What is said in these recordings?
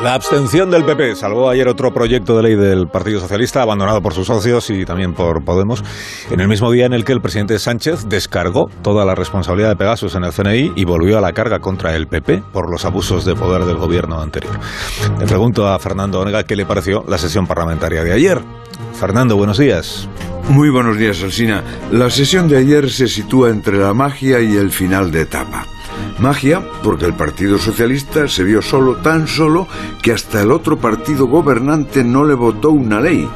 La abstención del PP salvó ayer otro proyecto de ley del Partido Socialista abandonado por sus socios y también por Podemos, en el mismo día en el que el presidente Sánchez descargó toda la responsabilidad de Pegasus en el CNI y volvió a la carga contra el PP por los abusos de poder del gobierno anterior. Le pregunto a Fernando Onega qué le pareció la sesión parlamentaria de ayer. Fernando, buenos días. Muy buenos días, Alsina. La sesión de ayer se sitúa entre la magia y el final de etapa. Magia, porque el Partido Socialista se vio solo, tan solo, que hasta el otro partido gobernante no le votó una ley.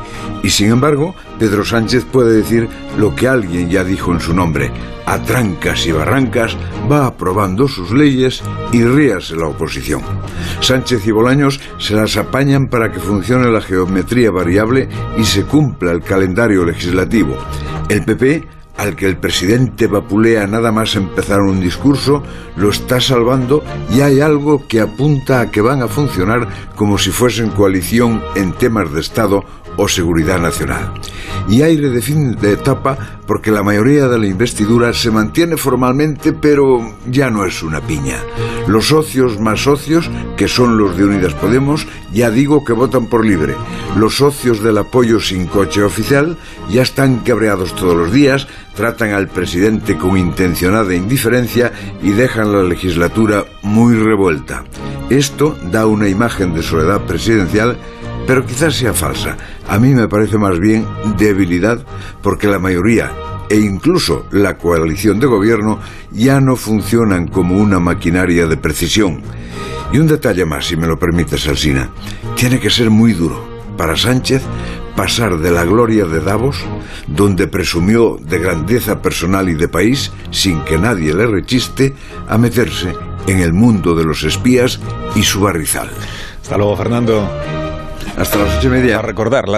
Y sin embargo, Pedro Sánchez puede decir lo que alguien ya dijo en su nombre. A trancas y barrancas va aprobando sus leyes y ríase la oposición. Sánchez y Bolaños se las apañan para que funcione la geometría variable y se cumpla el calendario legislativo. El PP al que el presidente vapulea nada más empezar un discurso, lo está salvando y hay algo que apunta a que van a funcionar como si fuesen coalición en temas de Estado o seguridad nacional. Y aire de de etapa porque la mayoría de la investidura se mantiene formalmente, pero ya no es una piña. Los socios más socios, que son los de Unidas Podemos, ya digo que votan por libre. Los socios del apoyo sin coche oficial ya están cabreados todos los días, tratan al presidente con intencionada indiferencia y dejan la legislatura muy revuelta. Esto da una imagen de soledad presidencial pero quizás sea falsa. A mí me parece más bien debilidad porque la mayoría e incluso la coalición de gobierno ya no funcionan como una maquinaria de precisión. Y un detalle más, si me lo permite, Salsina. Tiene que ser muy duro para Sánchez pasar de la gloria de Davos, donde presumió de grandeza personal y de país, sin que nadie le rechiste, a meterse en el mundo de los espías y su barrizal. Hasta luego, Fernando. Hasta las ocho y media. A recordar